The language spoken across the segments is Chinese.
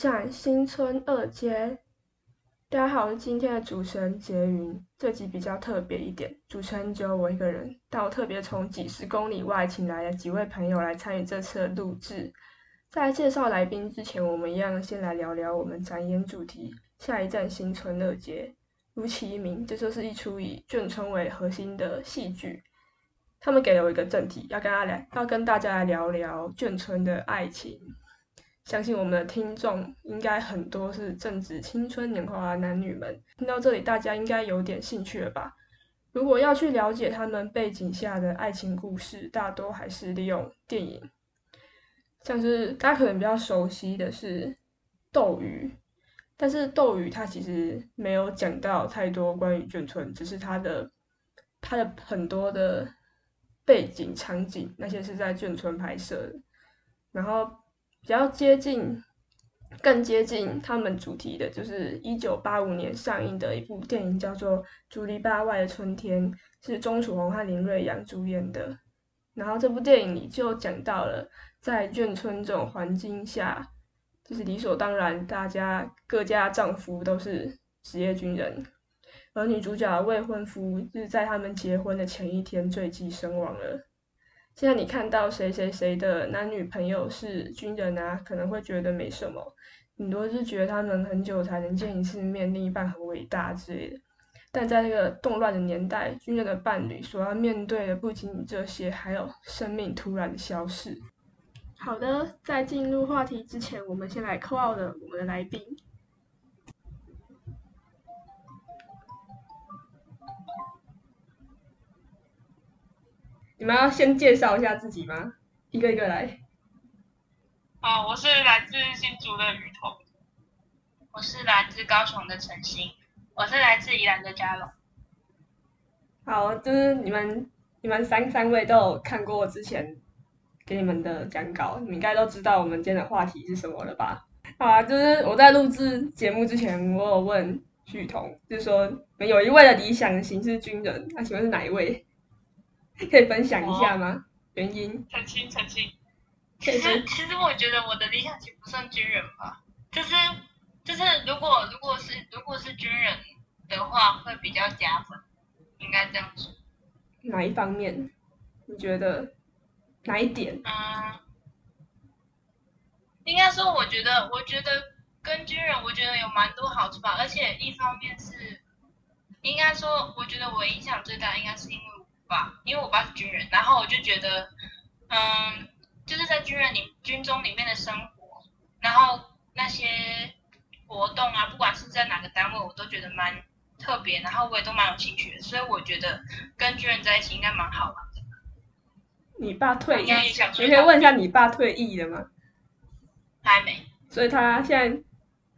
站新村二街。大家好，我是今天的主持人杰云。这集比较特别一点，主持人只有我一个人，但我特别从几十公里外请来了几位朋友来参与这次的录制。在介绍来宾之前，我们一样先来聊聊我们展演主题——下一站新村二街。如其名，这就是一出以眷村为核心的戏剧。他们给了我一个正题，要跟大家要跟大家来聊聊眷村的爱情。相信我们的听众应该很多是正值青春年华的男女们，听到这里，大家应该有点兴趣了吧？如果要去了解他们背景下的爱情故事，大多还是利用电影，像是大家可能比较熟悉的是《斗鱼》，但是《斗鱼》它其实没有讲到太多关于眷村，只是它的它的很多的。背景场景那些是在眷村拍摄的，然后比较接近、更接近他们主题的，就是一九八五年上映的一部电影，叫做《竹篱笆外的春天》，是钟楚红和林瑞阳主演的。然后这部电影里就讲到了，在眷村这种环境下，就是理所当然，大家各家丈夫都是职业军人。而女主角的未婚夫就是在他们结婚的前一天坠机身亡了。现在你看到谁谁谁的男女朋友是军人啊，可能会觉得没什么，很多是觉得他们很久才能见一次面，另一半很伟大之类的。但在那个动乱的年代，军人的伴侣所要面对的不仅仅这些，还有生命突然的消逝。好的，在进入话题之前，我们先来扣号的我们的来宾。你们要先介绍一下自己吗？一个一个来。好，我是来自新竹的雨桐。我是来自高雄的陈星。我是来自宜兰的嘉龙。好，就是你们，你们三三位都有看过之前给你们的讲稿，你们应该都知道我们今天的话题是什么了吧？好啊，就是我在录制节目之前，我有问许彤，就是说有一位的理想型是军人，那请问是哪一位？可以分享一下吗？原因？澄清澄清。其实其实我觉得我的理想型不算军人吧，就是就是如果如果是如果是军人的话，会比较加分，应该这样说。哪一方面？你觉得哪一点？嗯，应该说我觉得我觉得跟军人我觉得有蛮多好处吧，而且一方面是应该说我觉得我影响最大应该是因为。吧，因为我爸是军人，然后我就觉得，嗯，就是在军人里军中里面的生活，然后那些活动啊，不管是在哪个单位，我都觉得蛮特别，然后我也都蛮有兴趣的，所以我觉得跟军人在一起应该蛮好玩的。你爸退役，你可以问一下你爸退役了吗？还没。所以他现在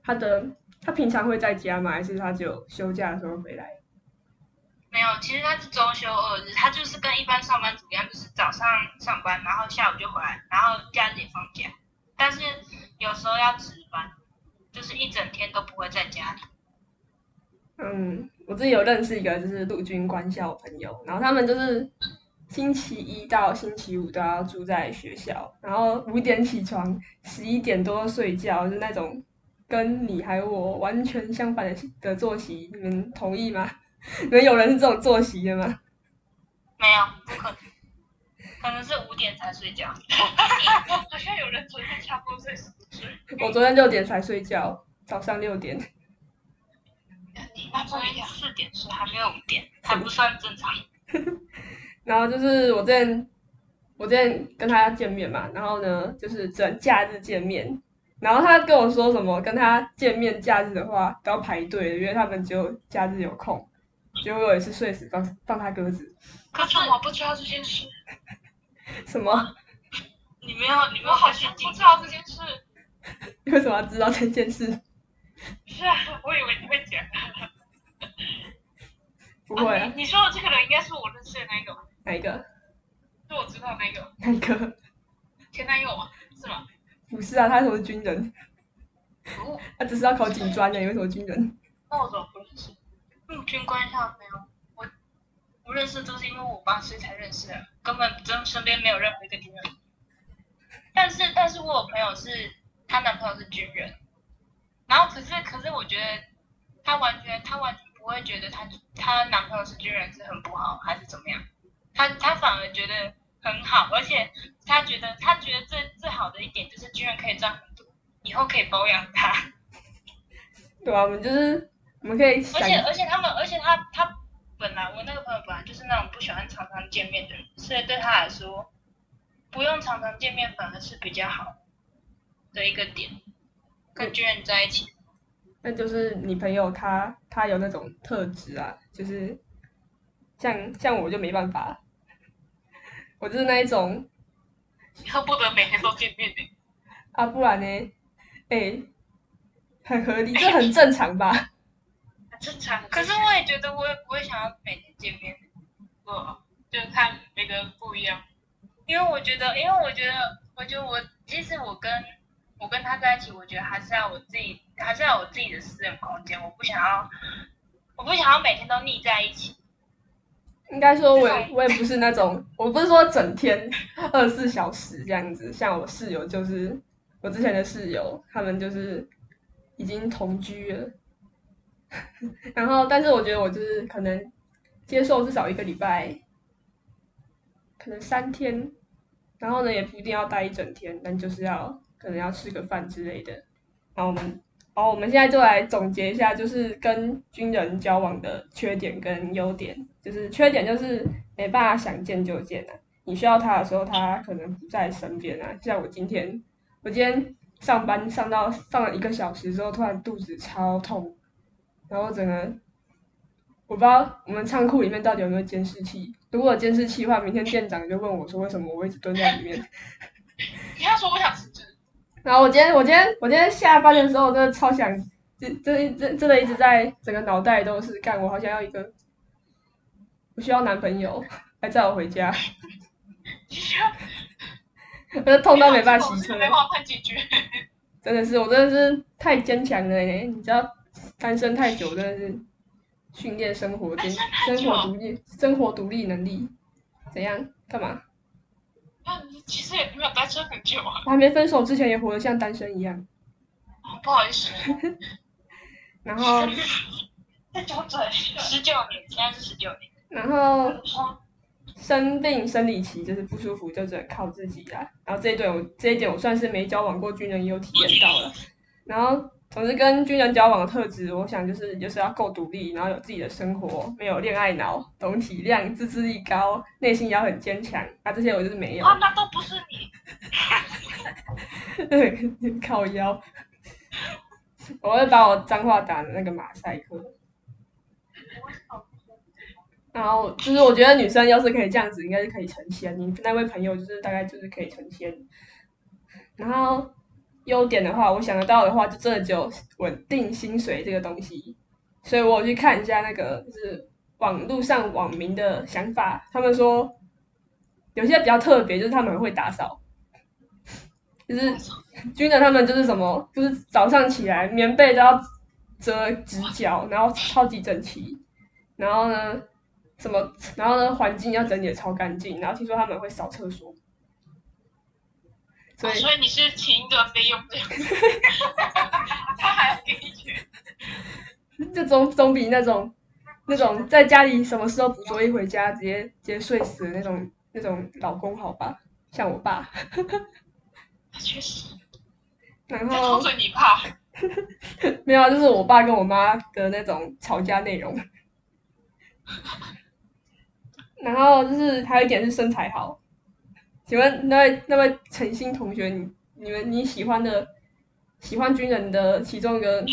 他的他平常会在家吗？还是他只有休假的时候回来？没有，其实他是周休二日，他就是跟一般上班族一样，就是早上上班，然后下午就回来，然后假日也放假。但是有时候要值班，就是一整天都不会在家里。嗯，我自己有认识一个就是陆军官校朋友，然后他们就是星期一到星期五都要住在学校，然后五点起床，十一点多睡觉，就那种跟你还有我完全相反的的作息，你们同意吗？你们有人是这种作息的吗？没有，不可能，可能是五点才睡觉。好像有人昨天差不多睡十睡。我昨天六点才睡觉，早上六点。你那昨天四点睡，还没有五点，还不算正常。然后就是我之前，我之前跟他见面嘛，然后呢，就是整假日见面。然后他跟我说什么，跟他见面假日的话都要排队，因为他们只有假日有空。结果我也是睡死放放他鸽子。可是我不知道这件事。什么？你没有，你没有好像不知道这件事。你为什么要知道这件事？是啊，我以为你会讲。不会啊。你说的这个人应该是我认识的那一个。哪一个？是我知道那个。哪一个？前男友吗？是吗？不是啊，他是军人。哦。他只是要考警专的，为什么军人？那我怎么不认识？军官校没有，我不认识都是因为我爸所以才认识的，根本真身边没有任何一个军人。但是但是我有朋友是，她男朋友是军人，然后可是可是我觉得她完全她完全不会觉得她她男朋友是军人是很不好还是怎么样，她她反而觉得很好，而且她觉得她觉得最最好的一点就是军人可以赚很多，以后可以包养她。对啊，我们就是我们可以而且而且他们，而且他他本来我那个朋友本来就是那种不喜欢常常见面的人，所以对他来说，不用常常见面反而是比较好的一个点。跟军人在一起，那就是你朋友他他有那种特质啊，就是像像我就没办法，我就是那一种恨不得每天都见面呢。啊，不然呢，哎、很合理，这很正常吧？很正常。可是我也觉得我也不会想要每天见面，我就看每个人不一样。因为我觉得，因为我觉得，我觉得我即使我跟我跟他在一起，我觉得还是要我自己，还是要我自己的私人空间，我不想要，我不想要每天都腻在一起。应该说我也我也不是那种，我不是说整天二十四小时这样子，像我室友就是我之前的室友，他们就是已经同居了，然后但是我觉得我就是可能接受至少一个礼拜，可能三天，然后呢也不一定要待一整天，但就是要可能要吃个饭之类的，然后我们。好，我们现在就来总结一下，就是跟军人交往的缺点跟优点。就是缺点就是没办法想见就见啊，你需要他的时候，他可能不在身边啊。像我今天，我今天上班上到上了一个小时之后，突然肚子超痛，然后整个我不知道我们仓库里面到底有没有监视器。如果有监视器的话，明天店长就问我说，为什么我一直蹲在里面。你要说我想辞职，然后我今天我今天我今天下班的时候，真的超想，这这这真的一直在整个脑袋都是干，我好想要一个，我需要男朋友来载我回家，我就痛到没办法骑车，没办法解决。真的是我真的是太坚强了耶！你知道单身太久真的是训练生活坚生活独立生活独立能力，怎样干嘛？那你其实也没有单身很久啊。我还没分手之前也活得像单身一样，哦不好意思，然后 再纠正。十九年，现在是十九年。然后生病生理期就是不舒服，就只能靠自己啦。然后这一点我这一点我算是没交往过军人也有体验到了。然后总之跟军人交往的特质，我想就是就是要够独立，然后有自己的生活，没有恋爱脑，懂体谅，自制力高，内心也要很坚强。啊，这些我就是没有。啊，那都不是你。靠腰。我会把我脏话打的那个马赛克。然后就是我觉得女生要是可以这样子，应该是可以成仙。你那位朋友就是大概就是可以成仙。然后优点的话，我想得到的话，就真的只有稳定薪水这个东西。所以我有去看一下那个就是网络上网民的想法，他们说有些比较特别，就是他们会打扫，就是 军人他们就是什么，就是早上起来棉被都要折直角，然后超级整齐，然后呢。什么？然后呢？环境要整理的超干净。然后听说他们会扫厕所，所以、哦、所以你是请一个费用这样子，他还要给你钱，这总总比那种那种在家里什么事都不做，一回家直接直接睡死的那种那种老公好吧？像我爸，确实。然后所以你怕？没有，就是我爸跟我妈的那种吵架内容。然后就是还有一点是身材好，请问那位那位陈星同学，你你们你喜欢的喜欢军人的其中一个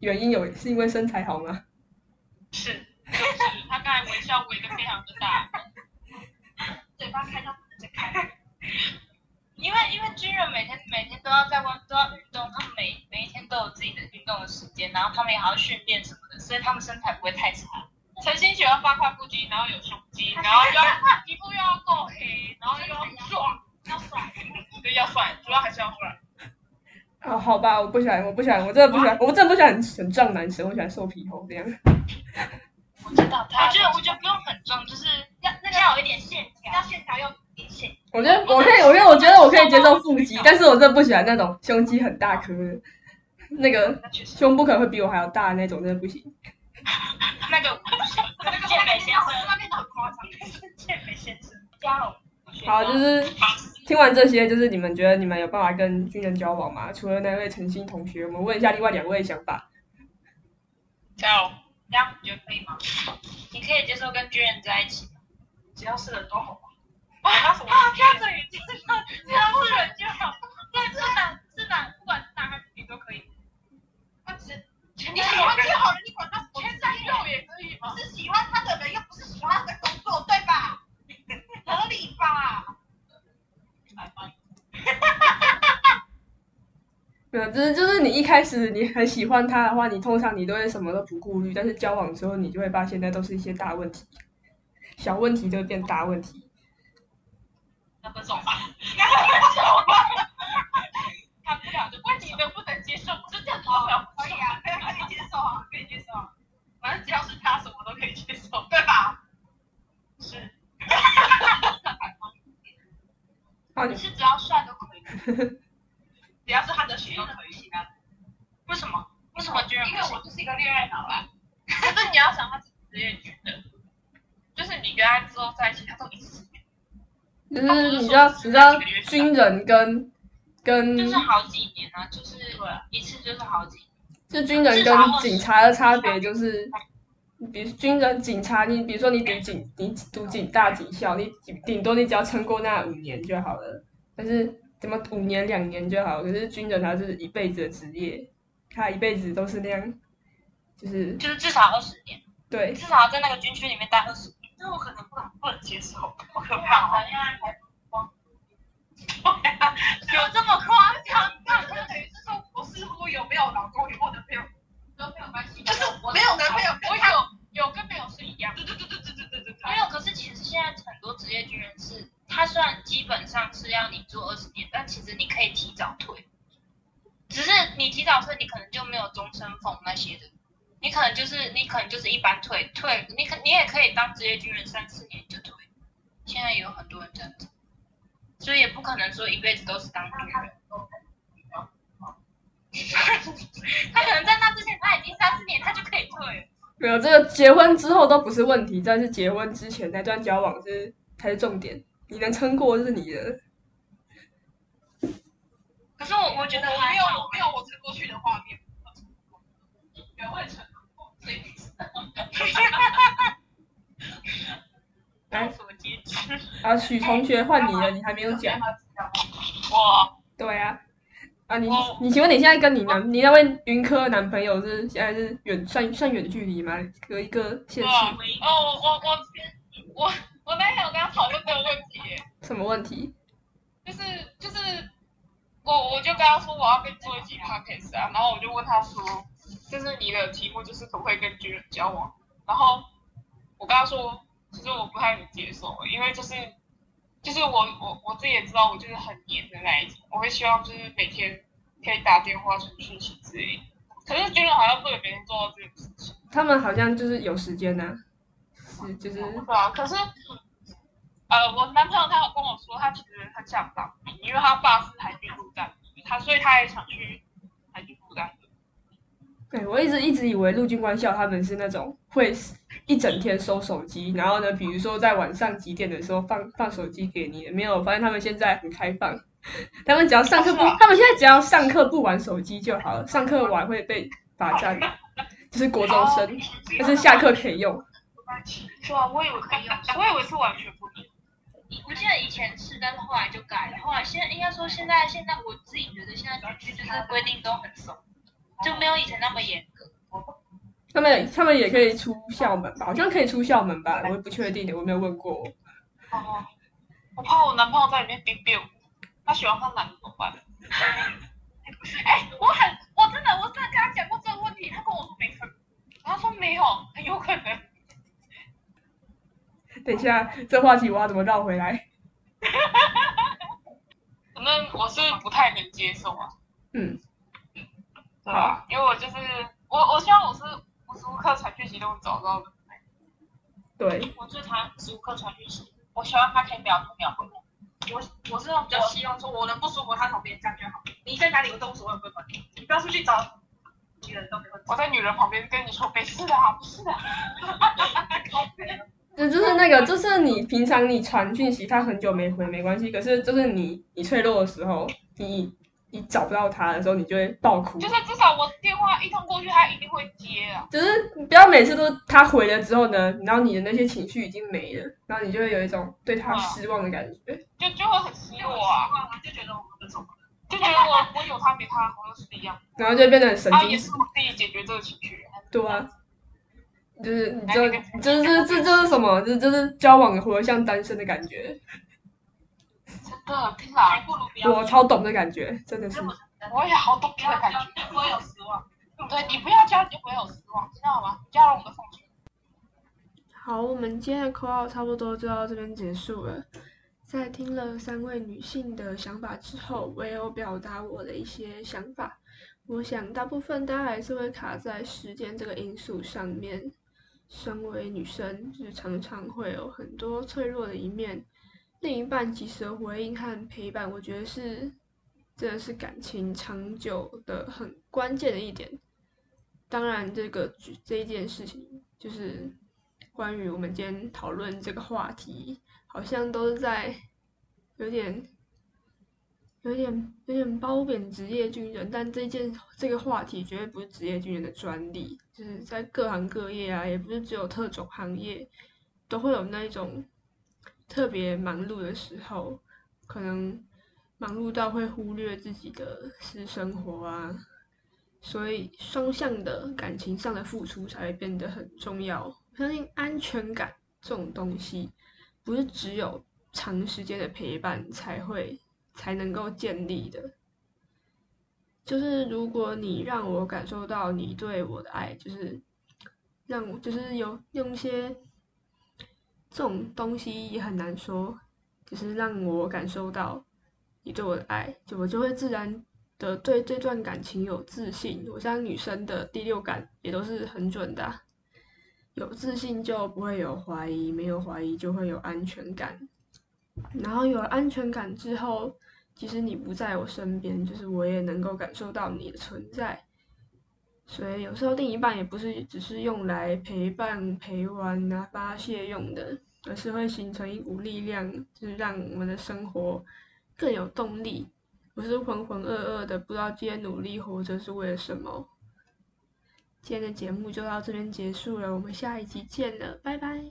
原因有是因为身材好吗？是，就是他刚才微笑微的非常的大，嘴巴开到不能再开。因为因为军人每天每天都要在外都要运动，他们每每一天都有自己的运动的时间，然后他们也还要训练什么的，所以他们身材不会太差。陈星喜欢八块腹肌，然后有胸肌，然后又要皮肤又要够黑，然后又要壮，要帅，对，要帅，主要还是要帅。哦，好吧，我不喜欢，我不喜欢，我真的不喜欢，我真的不喜欢很很壮男生，我喜欢瘦皮猴这样。我知道，我觉得我觉得不用很壮，就是要那个要有一点线条，要线条又明显。我觉得我可以，我觉得我觉得我可以接受腹肌，但是我真的不喜欢那种胸肌很大颗的。那个胸部可能会比我还要大的那种，真的不行。那个，那个健美先生，那边很夸张。健美先生，加油！好，就是听完这些，就是你们觉得你们有办法跟军人交往吗？除了那位陈星同学，我们问一下另外两位想法。加油！这样你觉得可以吗？你可以接受跟军人在一起吗？只要是人都好吧。那什么？啊，这样子只要是人就好，对，是男是男，不管是男还是女都可以。你喜欢就好了，你管他什么前三肉也可以吗？是喜欢他的人，又不是喜欢他的工作，对吧？合理吧？没有，就是就是你一开始你很喜欢他的话，你通常你都会什么都不顾虑，但是交往之后你就会发现那都是一些大问题，小问题就会变大问题。那分手吧。看不了就问你能不能接受，不是这样子接受啊，可以接受啊，反正只要是他，什么都可以接受。对吧？是。好，你是只要帅都可以。只要是他的血都可以。为什么？为什么军人因？为我就是一个恋爱脑啦。可是你要想，他是职业军人，就是你跟他之后在一起，他都一次。就是你知道你知道军人跟跟就是好几年啊，就是一次就是好几年。就军人跟警察的差别就是，比如军人警察，你比如说你读警，你读警大警校，你顶顶多你只要撑过那五年就好了。但是怎么五年两年就好？可是军人他是一辈子的职业，他一辈子都是那样，就是就是至少二十年，对至少在那个军区里面待二十年。那我可能不能不能接受，好可怕哦！恋爱才有这么夸张？那就等于是说，我似乎有没有老公，有没有男朋友，都没有关系，就是没有男朋友，我有有跟没有是一样。对对对对对对对对对。没有。可是其实现在很多职业军人是，他虽然基本上是要你做二十年，但其实你可以提早退。只是你提早退，你可能就没有终身俸那些的，你可能就是你可能就是一般退退，你可你也可以当职业军人三四年就退。现在也有很多人这样子，所以也不可能说一辈子都是当军人。他可能在那之前他已经三四年，他就可以退了。没有这个结婚之后都不是问题，但是结婚之前那段交往是才是重点，你能撑过就是你的。可是我我觉得我还没有我没有我撑过去的画面，原会成功，所以来，什么结局？啊，许同学换你了，你还没有讲。我对啊，啊你你请问你现在跟你男你那位云科男朋友是现在是远算算远距离吗？隔一个县市？哦，我我我我我那天我跟他讨论这个问题，什么问题？就是就是我我就跟他说我要跟你做一集 podcast 啊，然后我就问他说，就是你的题目就是可不可以跟军人交往，然后我跟他说，其实我不太能接受，因为就是就是我我我自己也知道我就是很黏的那一种，我会希望就是每天可以打电话传讯息之类的，可是军人好像不能每天做到这件事情。他们好像就是有时间呐、是就是对啊，可是，呃，我男朋友他有跟我说，他其实很想当兵，因为他爸是海军陆战队，他所以他也想去海军陆战队。对，我一直一直以为陆军官校他们是那种会一整天收手机，然后呢，比如说在晚上几点的时候放放手机给你，没有，我发现他们现在很开放，他们只要上课不，他们现在只要上课不玩手机就好了，上课玩会被罚站，就是国中生，但是下课可以用。是啊，我以为可以用，我以为是完全不能。我记得以前是，但是后来就改了。后来现在应该说现在现在我自己觉得现在就是规定都很松，就没有以前那么严格。他们他们也可以出校门吧？好像可以出校门吧？我也不确定的，我没有问过。哦，我怕我男朋友在里面冰冰，他喜欢换男的怎么办？哎、我很，我真的，我真的跟他讲过这个问题，他跟我说没事，他说没有，很有可能。等一下，这话题我要怎么绕回来？反正我是不太能接受啊，嗯，对吧？因为我就是我，我希望我是无时无刻传讯息都能找到的。对，我最讨厌时无刻传讯息，我希望他可以秒读秒回我。我我是那种比较希望说，我能不舒服，他旁边这样就好。你在哪里我都无所谓，我不会管你。你不要出去找女人都没有我在女人旁边跟你说没事的啊，不是的。就就是那个，就是你平常你传讯息，他很久没回没关系，可是就是你你脆弱的时候，你你找不到他的时候，你就会爆哭。就是至少我电话一通过去，他一定会接啊。就是你不要每次都他回了之后呢，然后你的那些情绪已经没了，然后你就会有一种对他失望的感觉。就就会很失落啊，就觉得我们分手了。就觉得我我有他没他好像是一样，然后就会变得很神经是我自己解决这个情绪。对啊，就是你就就是这这就是什么？这就是交往活得像单身的感觉。真的，天哪，不如不要。我超懂的感觉，真的是。我也好懂这个感觉。就不会有失望。对你不要交，你就不会有失望，知道吗？加入我们。好，我们今天的口号差不多就到这边结束了。在听了三位女性的想法之后，我也有表达我的一些想法。我想大部分大家还是会卡在时间这个因素上面。身为女生，就是常常会有很多脆弱的一面，另一半及时的回应和陪伴，我觉得是真的是感情长久的很关键的一点。当然，这个这一件事情就是关于我们今天讨论这个话题。好像都是在有点、有点、有点褒贬职业军人，但这件这个话题绝对不是职业军人的专利，就是在各行各业啊，也不是只有特种行业，都会有那一种特别忙碌的时候，可能忙碌到会忽略自己的私生活啊，所以双向的感情上的付出才会变得很重要。我相信安全感这种东西。不是只有长时间的陪伴才会才能够建立的，就是如果你让我感受到你对我的爱，就是让我就是有用一些这种东西也很难说，只是让我感受到你对我的爱，就我就会自然的对这段感情有自信。我相信女生的第六感也都是很准的。有自信就不会有怀疑，没有怀疑就会有安全感。然后有了安全感之后，即使你不在我身边，就是我也能够感受到你的存在。所以有时候另一半也不是只是用来陪伴、陪玩啊、发泄用的，而是会形成一股力量，就是让我们的生活更有动力，不是浑浑噩噩的，不知道今天努力活着是为了什么。今天的节目就到这边结束了，我们下一集见了，拜拜。